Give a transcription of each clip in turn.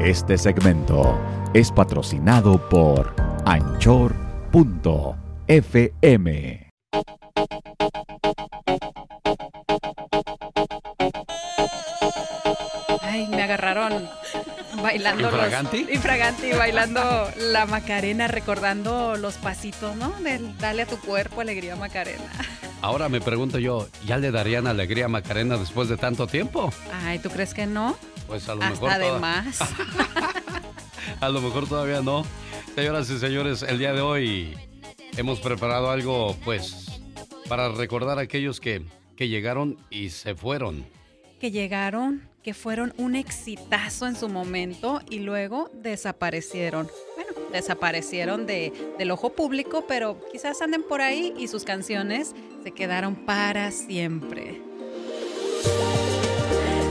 Este segmento es patrocinado por anchor.fm. Ay, me agarraron bailando ¿Infraganti? los infraganti bailando la Macarena, recordando los pasitos, ¿no? Del dale a tu cuerpo alegría Macarena. Ahora me pregunto yo, ¿ya le darían alegría a Macarena después de tanto tiempo? Ay, ¿tú crees que no? Pues a lo Hasta mejor. de toda- más. A lo mejor todavía no. Señoras y señores, el día de hoy hemos preparado algo, pues, para recordar a aquellos que, que llegaron y se fueron. que llegaron, que fueron un exitazo en su momento y luego desaparecieron. Bueno, desaparecieron de, del ojo público, pero quizás anden por ahí y sus canciones se quedaron para siempre.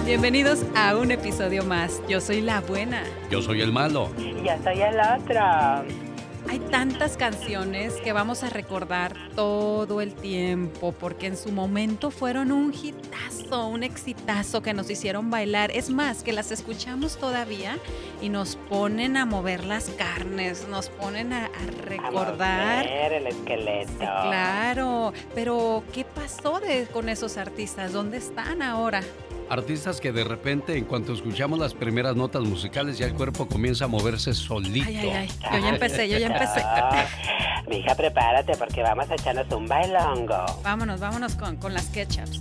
Bienvenidos a un episodio más. Yo soy la buena. Yo soy el malo. Yo soy el otro. Hay tantas canciones que vamos a recordar todo el tiempo porque en su momento fueron un hitazo, un exitazo que nos hicieron bailar. Es más, que las escuchamos todavía y nos ponen a mover las carnes, nos ponen a, a recordar. A mover el esqueleto. Sí, claro, pero ¿qué pasó de- con esos artistas? ¿Dónde están ahora? Artistas que de repente, en cuanto escuchamos las primeras notas musicales, ya el cuerpo comienza a moverse solito. Ay, ay, ay. Yo ya empecé, yo ya empecé. Ah, Mija, prepárate porque vamos a echarnos un bailongo. Vámonos, vámonos con, con las ketchups.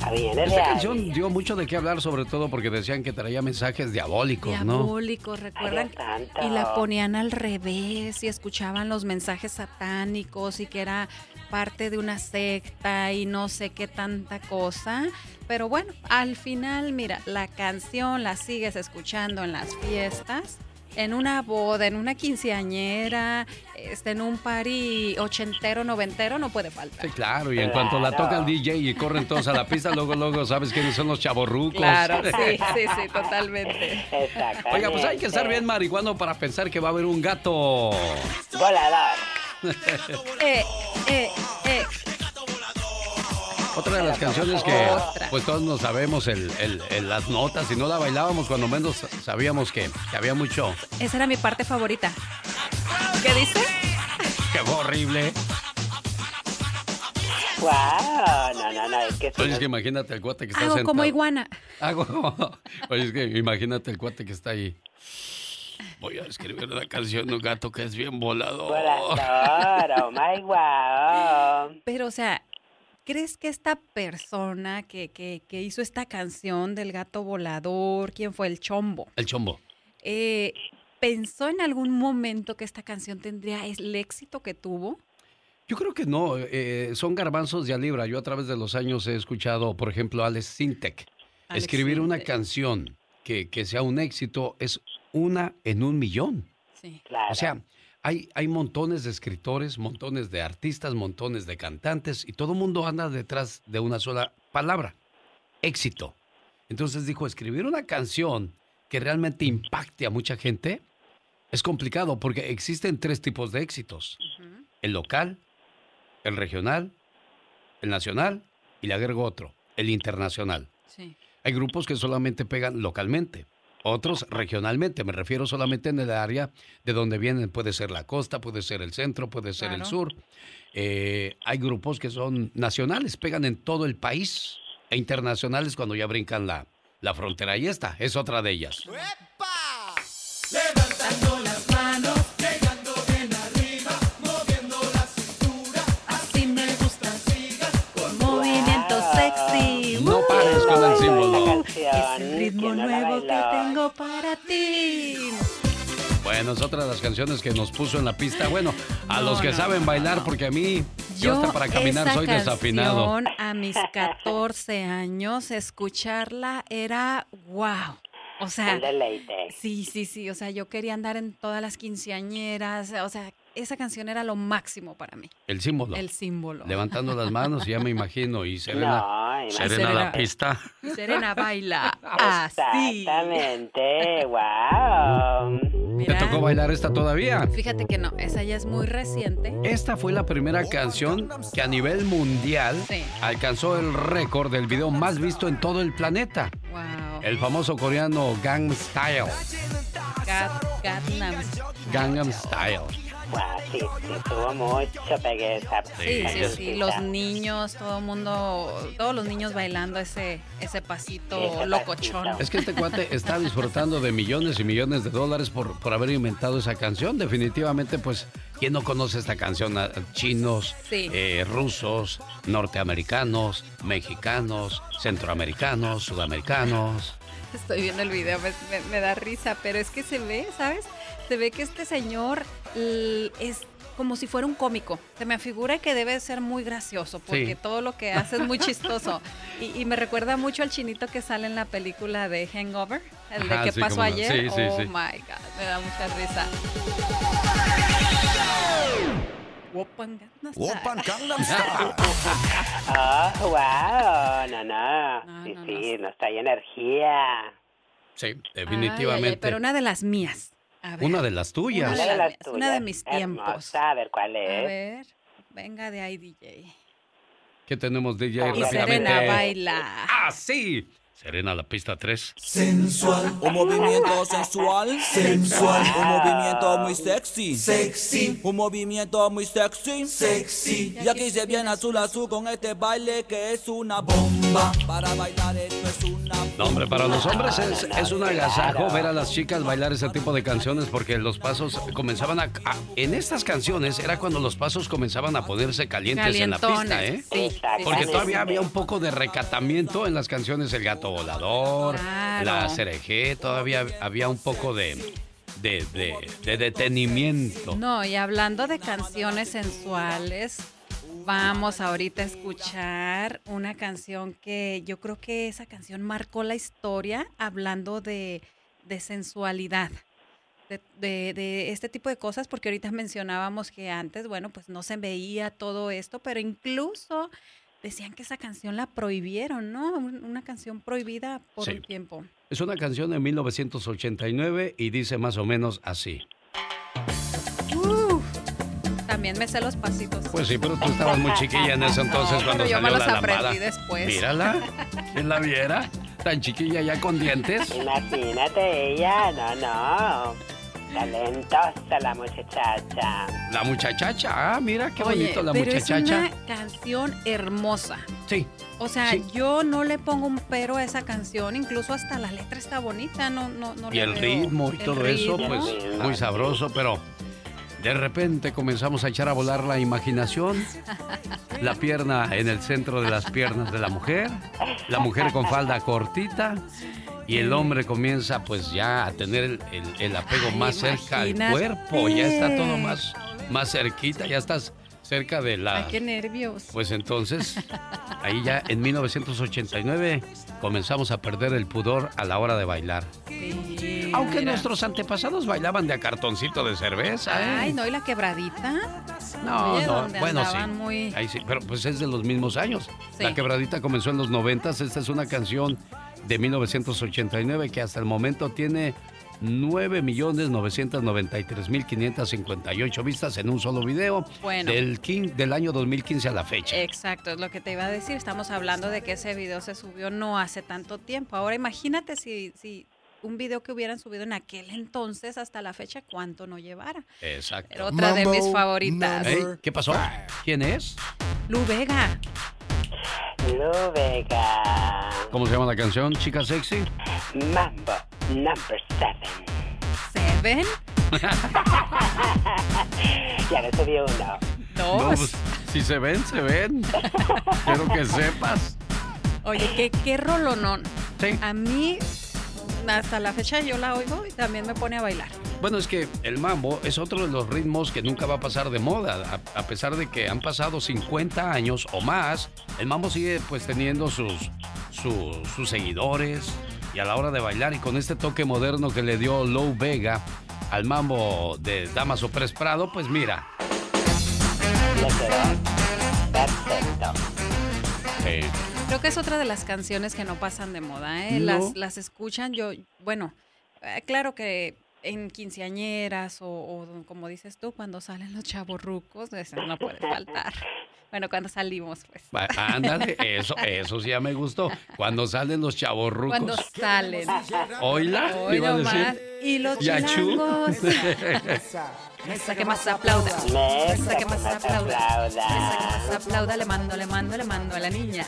Ah, Viene de Esta canción dio mucho de qué hablar, sobre todo porque decían que traía mensajes diabólicos, ¿no? Diabólicos, recuerdan. Ay. Y la ponían al revés y escuchaban los mensajes satánicos y que era parte de una secta y no sé qué tanta cosa. Pero bueno, al final, mira, la canción la sigues escuchando en las fiestas, en una boda, en una quinceañera, este, en un party ochentero, noventero, no puede faltar. Sí, claro, y en cuanto la toca el DJ y corren todos a la pista, luego, luego sabes quiénes son los chavorrucos. Claro, sí, sí, sí, totalmente. Oiga, pues hay que estar bien marihuano para pensar que va a haber un gato. Volador. Eh, eh, eh. Otra de las canciones que pues todos nos sabemos el- el- el- las notas y no la bailábamos cuando menos sabíamos que, que había mucho. Esa era mi parte favorita. ¿Qué dice? ¡Qué horrible! Wow, no, no, no, es que Oye, es no- que imagínate el cuate que está Hago sentado. como iguana. Hago- Oye, es que imagínate el cuate que está ahí. Voy a escribir una canción de un gato que es bien volador. Volador, oh my wow. Pero, o sea, ¿crees que esta persona que, que- que hizo esta canción del gato volador, quién fue el chombo, El chombo. eh, pensó en algún momento que esta canción tendría el éxito que tuvo? Yo creo que no, eh, son garbanzos de a libra. Yo a través de los años he escuchado, por ejemplo, a Alex Sintek. Alex Escribir una canción que, que sea un éxito es una en un millón. Sí. Claro. O sea, hay, hay montones de escritores, montones de artistas, montones de cantantes y todo el mundo anda detrás de una sola palabra, éxito. Entonces dijo, escribir una canción que realmente impacte a mucha gente es complicado porque existen tres tipos de éxitos. El local, el regional, el nacional y le agrego otro, el internacional. Sí. Hay grupos que solamente pegan localmente, otros regionalmente. Me refiero solamente en el área de donde vienen. Puede ser la costa, puede ser el centro, puede ser el sur. Eh, hay grupos que son nacionales, pegan en todo el país. E internacionales cuando ya brincan la, la frontera. Y esta es otra de ellas. Levantando ritmo ¿quién no la nuevo que tengo para ti. Bueno, es otra de las canciones que nos puso en la pista. Bueno, a No, los que no, saben no, bailar, no. porque a mí, yo, hasta para caminar esa soy desafinado. a mis 14 años, escucharla era wow. O sea, Un deleite. sí, sí, sí. O sea, yo quería andar en todas las quinceañeras. O sea, esa canción era lo máximo para mí. El símbolo. El símbolo. Levantando las manos, ya me imagino. Y Serena, No, Serena, Serena. la pista. Serena baila así. Exactamente, wow. ¿Te tocó bailar esta todavía? Fíjate que no, esa ya es muy reciente. Esta fue la primera canción que a nivel mundial Sí. alcanzó el récord del video más visto en todo el planeta. Wow. El famoso coreano Gang Style. Gat- Gangnam. Gangnam Style. Sí, sí, tuvo mucho pegue esa Sí, sí, sí, los niños, todo el mundo, todos los niños bailando ese, ese pasito Ese locochón. pasito. Es que este cuate está disfrutando de millones y millones de dólares por, por haber inventado esa canción. Definitivamente, pues, ¿quién no conoce esta canción? Ah, Chinos, Sí. eh, rusos, norteamericanos, mexicanos, centroamericanos, sudamericanos. Estoy viendo el video, me, me- me da risa, pero es que se ve, ¿sabes? Se ve que este señor es como si fuera un cómico. Se me figura que debe ser muy gracioso, porque Sí. todo lo que hace es muy chistoso. Y, y me recuerda mucho al chinito que sale en la película de Hangover, el de Ajá, que sí, pasó ayer. Sí, sí, oh sí. my God, me da mucha risa. Open Gangnam Style. Oh, wow, no, no. No, sí, no, sí, no. nos trae energía. Sí, Ay, ay, ay, definitivamente. pero una de las mías. A ver. Una de las tuyas. Una de las una mis tiempos. Hermosa, a ver cuál A es. ver, venga de ahí, DJ. ¿Qué tenemos, DJ? Y Y rápidamente. Serena baila. ¡Ah, sí! Serena, la pista 3. Sensual, un movimiento sensual, sensual, un movimiento muy sexy, sexy, un movimiento muy sexy, sexy. Y aquí se viene azul azul con este baile que es una bomba. Para bailar esto es una bomba. No, hombre, para los hombres es, es un agasajo ver a las chicas bailar ese tipo de canciones porque los pasos comenzaban a, a- En estas canciones era cuando los pasos comenzaban a ponerse calientes en la pista, ¿eh? Sí, Porque todavía había un poco de recatamiento en las canciones El Gato Volador, Claro. La CRG, todavía había un poco de, de, de- de detenimiento. No, y hablando de canciones sensuales, vamos ahorita a escuchar una canción que yo creo que esa canción marcó la historia hablando de, de sensualidad. De, de- de este tipo de cosas, porque ahorita mencionábamos que antes, bueno, pues no se veía todo esto, pero incluso decían que esa canción la prohibieron, ¿no? Un- Una canción prohibida por Sí. un tiempo. Es una canción de 1989 y dice más o menos así. Uf, también me sé los pasitos. Pues sí, pero tú estabas muy chiquilla en ese entonces No, cuando pero yo me salió los la aprendí lambada. después. Mírala, ¿quién la viera? Tan chiquilla ya con dientes. Imagínate ella, no, no. Talentosa la muchacha. La muchachacha, ah, mira qué Oye, bonito la pero muchachacha. es una canción hermosa. Sí, O sea, Sí. yo no le pongo un pero a esa canción, incluso hasta la letra está bonita, no, no, no y le el ritmo y el todo eso, pues ritmo. muy sabroso, pero de repente comenzamos a echar a volar la imaginación. La pierna en el centro de las piernas de la mujer, la mujer con falda cortita. Y el hombre comienza pues ya a tener el, el- el apego Ay, más cerca al cuerpo, ya está todo más, más cerquita, ya estás cerca de la... Ay, qué nervios. Pues entonces, ahí ya en 1989 comenzamos a perder el pudor a la hora de bailar. Sí, Aunque mira. nuestros antepasados bailaban de a cartoncito de cerveza, ¿eh? Ay, no, y la quebradita. no, no, bueno, sí. muy- Ahí sí, pero pues es de los mismos años. Sí. La quebradita comenzó en los 90, esta es una canción de 1989 que hasta el momento tiene 9.993.558 vistas en un solo video Bueno. del, del año 2015 a la fecha. Exacto, es lo que te iba a decir. Estamos hablando de que ese video se subió no hace tanto tiempo. Ahora imagínate si, si un video que hubieran subido en aquel entonces hasta la fecha, cuánto no llevara. Exacto. Era otra de mis favoritas. ¿Qué pasó? ¿Quién es? Lu Vega. Lu Vega. ¿Cómo se llama la canción? Chica sexy. Mambo number seven. Seven. Ya le subí uno. No, Dos. pues, si se ven, se ven. Quiero que sepas. Oye, qué, qué rolonón. Sí. A mí, hasta la fecha yo la oigo y también me pone a bailar. Bueno, es que el mambo es otro de los ritmos que nunca va a pasar de moda. A, a pesar de que han pasado 50 años o más, el mambo sigue pues teniendo sus, sus, sus seguidores. Y a la hora de bailar y con este toque moderno que le dio Low Vega al mambo de Damaso Pérez Prado, pues mira. Perfecto. eh, Creo que es otra de las canciones que no pasan de moda, ¿eh? No. Las, las escuchan yo, bueno, eh, claro que en quinceañeras o, o como dices tú, cuando salen los chavos rucos, eso no puede faltar. Bueno, cuando salimos, pues. ándale, eso, eso sí ya me gustó. Cuando salen los chavorrucos. Cuando salen. Oíla, Hoy iba a decir. Y los chilangos. Mesa que más aplauda. Mesa que más aplauda. Mesa que más aplauda. Le mando, le mando, le mando a la niña.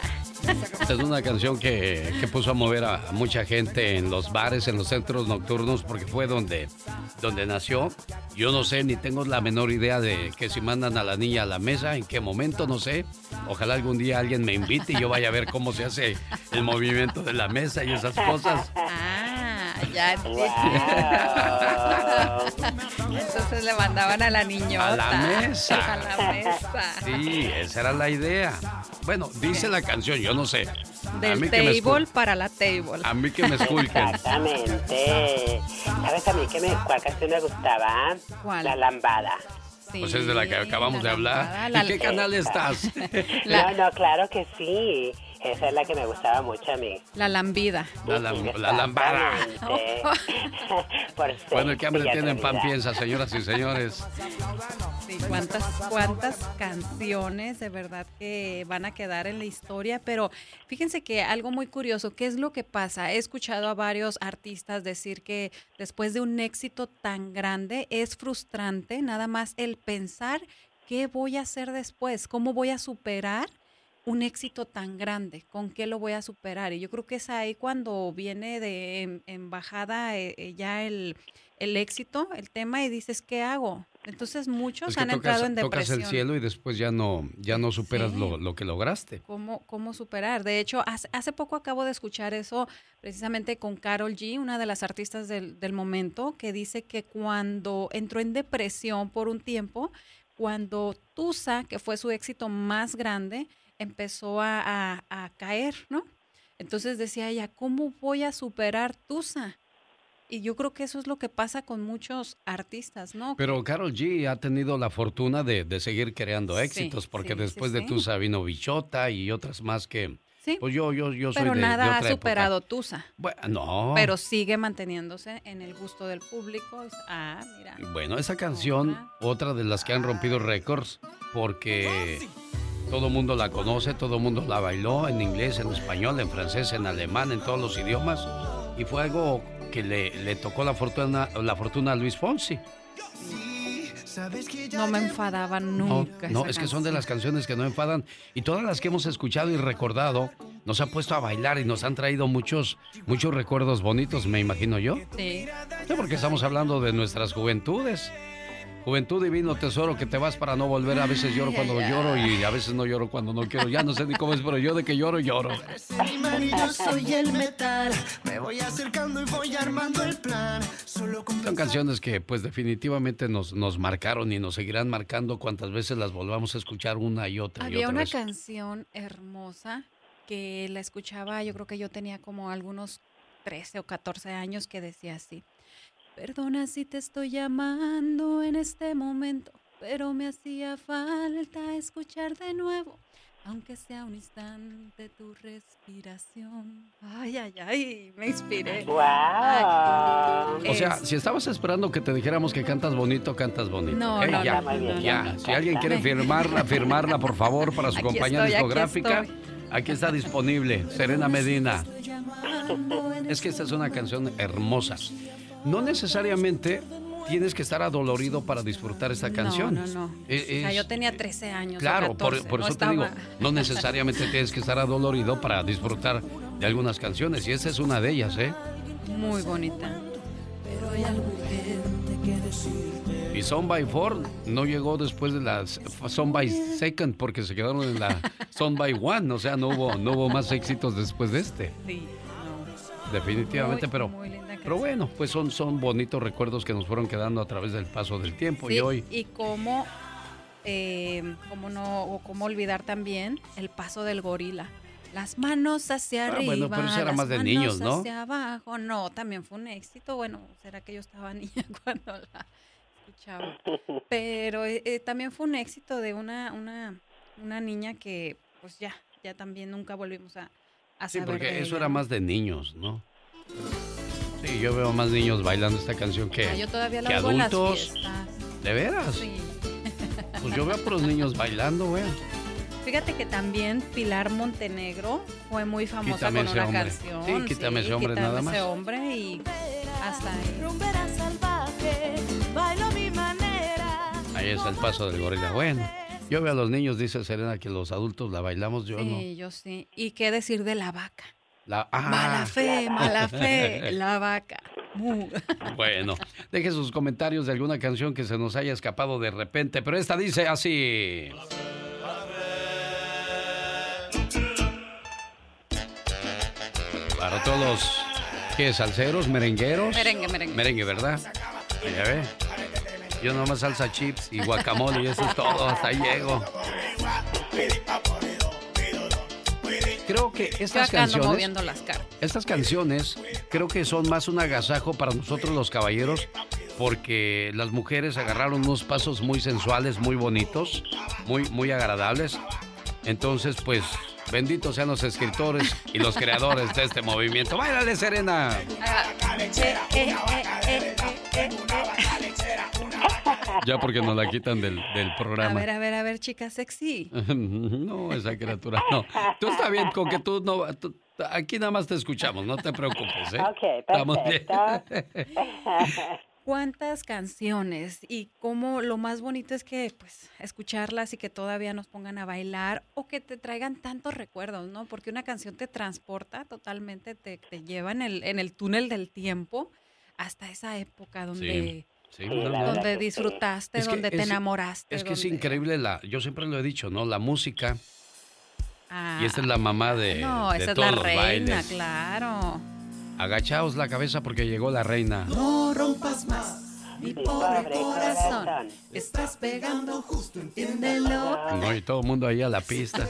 Es una canción que, que, puso a mover a mucha gente en los bares, en los centros nocturnos, porque fue donde, donde nació. Yo no sé, ni tengo la menor idea de que si mandan a la niña a la mesa, en qué momento, no sé. Ojalá algún día alguien me invite y yo vaya a ver cómo se hace el movimiento de la mesa y esas cosas. Ah, ya Entonces le mandaban a la niñota. A la mesa. A la mesa. Sí, esa era la idea. Bueno, dice la canción, yo no sé. Del table para la table. A mí que me esculquen. Exactamente. ¿Sabes a mí que me, cuál canción me gustaba? ¿Cuál? La lambada. pues es de la que acabamos de hablar. ¿En qué canal estás? No, no, claro que sí. Esa es la que me gustaba mucho a mí. La lambida. La, lambada. bueno, el que hambre tiene pan piensa, señoras y señores. Sí, cuántas, cuántas canciones de verdad que van a quedar en la historia, pero fíjense que algo muy curioso, ¿qué es lo que pasa? He escuchado a varios artistas decir que después de un éxito tan grande es frustrante nada más el pensar qué voy a hacer después, cómo voy a superar un éxito tan grande, ¿con qué lo voy a superar? Y yo creo que es ahí cuando viene de embajada eh, eh, ya el, el, éxito, el tema, y dices, ¿qué hago? Entonces muchos han entrado en depresión. Tocas el cielo y después ya no, ya no superas lo, lo, que lograste. ¿Cómo, ¿Cómo superar? De hecho, hace, hace, poco acabo de escuchar eso precisamente con Carol G, una de las artistas del, del momento, que dice que cuando entró en depresión por un tiempo, cuando Tusa, que fue su éxito más grande, empezó a, caer, ¿no? Entonces decía ella, ¿cómo voy a superar Tusa? Y yo creo que eso es lo que pasa con muchos artistas, ¿no? Pero Carol G ha tenido la fortuna de, seguir creando éxitos, porque después de Tusa vino Bichota y otras más que... Sí. Pues yo, yo, yo soy Pero de, nada ha superado Tusa. Bueno, no. Pero sigue manteniéndose en el gusto del público. Ah, mira. Bueno, esa canción, otra de las que han rompido récords, porque todo el mundo la conoce, todo el mundo la bailó en inglés, en español, en francés, en alemán, en todos los idiomas. Y fue algo que le, tocó la fortuna, la fortuna a Luis Fonsi. No me enfadaban nunca. No, es que son de las canciones que no enfadan. Y todas las que hemos escuchado y recordado nos han puesto a bailar y nos han traído muchos, muchos recuerdos bonitos, me imagino yo. Sí. Sí, porque estamos hablando de nuestras juventudes. Juventud divino tesoro que te vas para no volver. A veces lloro cuando lloro y a veces no lloro cuando no quiero. Ya no sé ni cómo es, pero yo de que lloro, lloro. soy el metal. Me voy acercando y voy armando el plan. Son canciones que pues definitivamente nos, nos marcaron y nos seguirán marcando cuantas veces las volvamos a escuchar una y otra Había y otra una canción hermosa que la escuchaba, yo creo que yo tenía como algunos 13 o 14 años que decía así. Perdona si te estoy llamando en este momento, pero me hacía falta escuchar de nuevo, aunque sea un instante tu respiración. Ay, ay, ay, me inspiré. Wow. o sea, si estabas esperando que te dijéramos que cantas bonito, cantas bonito. No, no, ya, no, ya. Si alguien quiere firmarla, firmarla, por favor, para su compañía discográfica. Aquí está disponible, Serena Medina. Es que esta es una canción hermosa no necesariamente tienes que estar adolorido para disfrutar esta canción. No, no, no. o sea, yo tenía 13 años. Claro, por, eso te digo, no necesariamente tienes que estar adolorido para disfrutar de algunas canciones, y esa es una de ellas, ¿eh? Muy bonita. Pero hay algo que decirte. Y Son by Four no llegó después de la Son by Second porque se quedaron en la Son by One, o sea, no hubo, no hubo más éxitos después de este. Sí, no. Definitivamente, pero pero bueno, pues son, son bonitos recuerdos que nos fueron quedando a través del paso del tiempo y hoy. Y cómo, eh, cómo no, o cómo olvidar también el paso del gorila. Las manos hacia ah, arriba. Bueno, pero eso era más de niños, ¿no? Hacia abajo. No, también fue un éxito. Bueno, será que yo estaba niña cuando la escuchaba. Pero eh, eh, también fue un éxito de una, una, una niña que, pues ya, ya también nunca volvimos a, a Sí, porque eso era más de niños, ¿no? Sí, yo veo más niños bailando esta canción que, ah, yo todavía que adultos. ¿De veras? Sí. Pues yo veo a los niños bailando, güey. Fíjate que también Pilar Montenegro fue muy famosa Quítame con ese una hombre. canción. Sí, quítame ese hombre, quítame nada más. ese hombre y hasta ahí. Rumbera salvaje, bailo a mi manera. Ahí está el paso del gorila. Bueno, yo veo a los niños, dice Serena, que los adultos la bailamos, yo no. Sí, yo sí. ¿Y qué decir de la vaca? La, ah, Mala fe, mala fe, la vaca. Bueno, deje sus comentarios de alguna canción que se nos haya escapado de repente, pero esta dice así. Para todos ¿qué? salseros, merengueros. Merengue, merengue. Merengue, ¿verdad? Ya ve. Yo nomás salsa chips y guacamole y eso es todo, hasta ahí llego. Creo que estas canciones las estas canciones creo que son más un agasajo para nosotros los caballeros porque las mujeres agarraron unos pasos muy sensuales, muy bonitos, muy, muy agradables. Entonces, pues, benditos sean los escritores y los creadores de este movimiento. ¡Báilale, Serena! Eh, eh, eh, eh, eh, eh. Ya porque nos la quitan del, del A programa. ver, a ver, a ver, chica sexy. No, esa criatura, no. Tú está bien con que tú no... tú- aquí nada más te escuchamos, no te preocupes, ¿eh? Ok, Estamos bien. perfecto. ¿Cuántas canciones? Y cómo lo más bonito es que, pues, escucharlas y que todavía nos pongan a bailar o que te traigan tantos recuerdos, ¿no? Porque una canción te transporta totalmente, te, te lleva en el, en el túnel del tiempo hasta esa época donde, Sí, no, no. donde disfrutaste, Es que donde te es- enamoraste. Es que es increíble la, yo siempre lo he dicho, ¿no? La música Ah, y esta es la mamá de, No, de esa es todos la los reina, bailes. claro. Agachaos la cabeza porque llegó la reina. No rompas más mi pobre corazón. Estás pegando justo, entiéndelo. No, y todo el mundo ahí a la pista.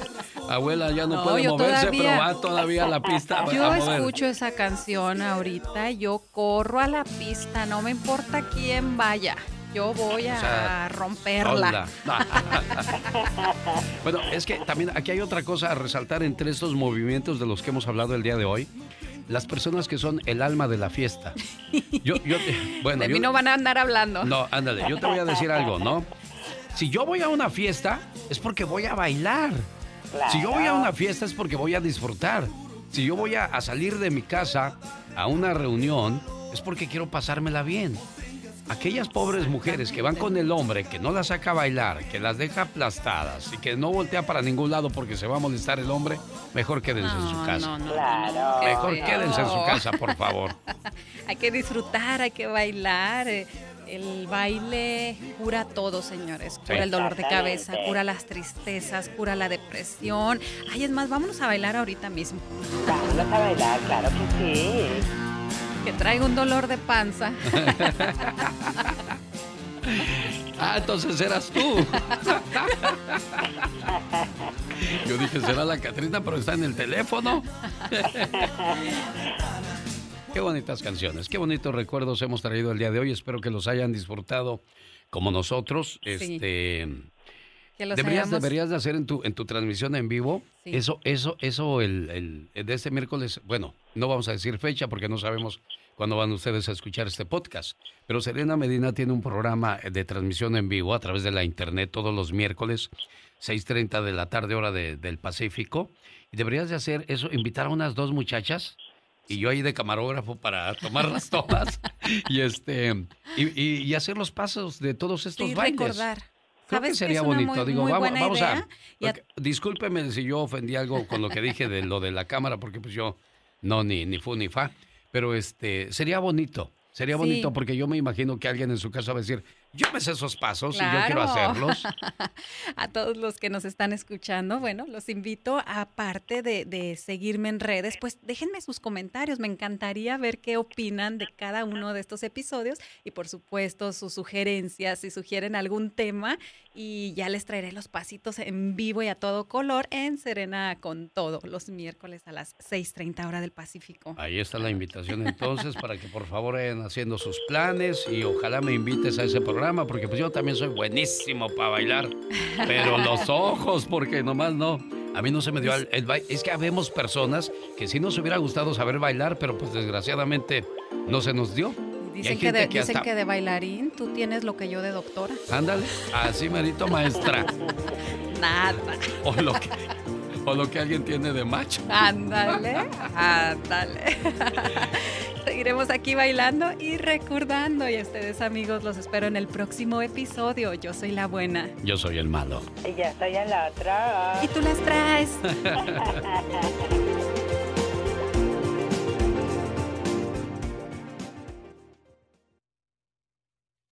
Abuela ya no, No, puede moverse, todavía- pero va todavía a la pista Yo escucho esa canción ahorita, yo corro a la pista, no me importa quién vaya. Yo voy a O sea, romperla. Bueno, es que también aquí hay otra cosa a resaltar entre estos movimientos de los que hemos hablado el día de hoy. Las personas que son el alma de la fiesta. Yo, yo, bueno, de yo- mí no van a andar hablando. No, ándale, yo te voy a decir algo, ¿no? Si yo voy a una fiesta, es porque voy a bailar. Si yo voy a una fiesta, es porque voy a disfrutar. Si yo voy a, a salir de mi casa a una reunión, es porque quiero pasármela bien. Aquellas pobres mujeres que van con el hombre, que no las saca a bailar, que las deja aplastadas y que no voltea para ningún lado porque se va a molestar el hombre, mejor quédense en su casa. no, no, Claro. Mejor quédense en su casa, por favor. Hay que disfrutar, hay que bailar. eh, El baile cura todo, señores. Cura Sí. el dolor de cabeza, cura las tristezas, cura la depresión. Ay, es más, vámonos a bailar ahorita mismo. Vámonos a bailar, claro que sí. Que traigo un dolor de panza. Ah, entonces eras tú. Yo dije, será la Catrina, pero está en el teléfono. Qué bonitas canciones, qué bonitos recuerdos hemos traído el día de hoy. Espero que los hayan disfrutado como nosotros. Sí. Este, Que los deberías, hayamos- deberías de hacer en tu, en tu transmisión en vivo. Sí. Eso, eso, eso, el, el- el de este miércoles, bueno, no vamos a decir fecha porque no sabemos cuándo van ustedes a escuchar este podcast. Pero Serena Medina tiene un programa de transmisión en vivo a través de la internet todos los miércoles, 6.30 de la tarde, hora de- del Pacífico. Y deberías de hacer eso, invitar a unas dos muchachas y yo ahí de camarógrafo para tomar las tomas y este y, y- y hacer los pasos de todos estos Sí, bailes. recordar. Creo que ¿Sabes qué sería bonito. muy- Digo, muy vamos, buena vamos idea? a. A- discúlpeme si yo ofendí algo con lo que dije de lo de la cámara, porque pues yo no, ni, ni fu ni fa. Pero este, sería bonito. Sería Sí. bonito porque yo me imagino que alguien en su casa va a decir, yo me sé esos pasos y yo quiero hacerlos. a todos los que nos están escuchando, bueno, los invito, aparte de, de seguirme en redes, pues déjenme sus comentarios. Me encantaría ver qué opinan de cada uno de estos episodios y, por supuesto, sus sugerencias, si sugieren algún tema. Y ya les traeré los pasitos en vivo y a todo color en Serena con todo, los miércoles a las 6:30 hora del Pacífico. Ahí está la invitación entonces para que por favor vayan haciendo sus planes y ojalá me invites a ese programa porque pues yo también soy buenísimo para bailar, pero los ojos porque nomás no. A mí no se me dio el, el baile. Es que habemos personas que sí nos hubiera gustado saber bailar, pero pues desgraciadamente no se nos dio. Dicen, que de, que dicen hasta- que de bailarín tú tienes lo que yo de doctora. Ándale, así merito maestra. Nada. O lo que, o lo que alguien tiene de macho. Ándale, ándale. Seguiremos aquí bailando y recordando. Y a ustedes, amigos, los espero en el próximo episodio. Yo soy la buena. Yo soy el malo. Y ya estoy en la otra. Y tú las traes.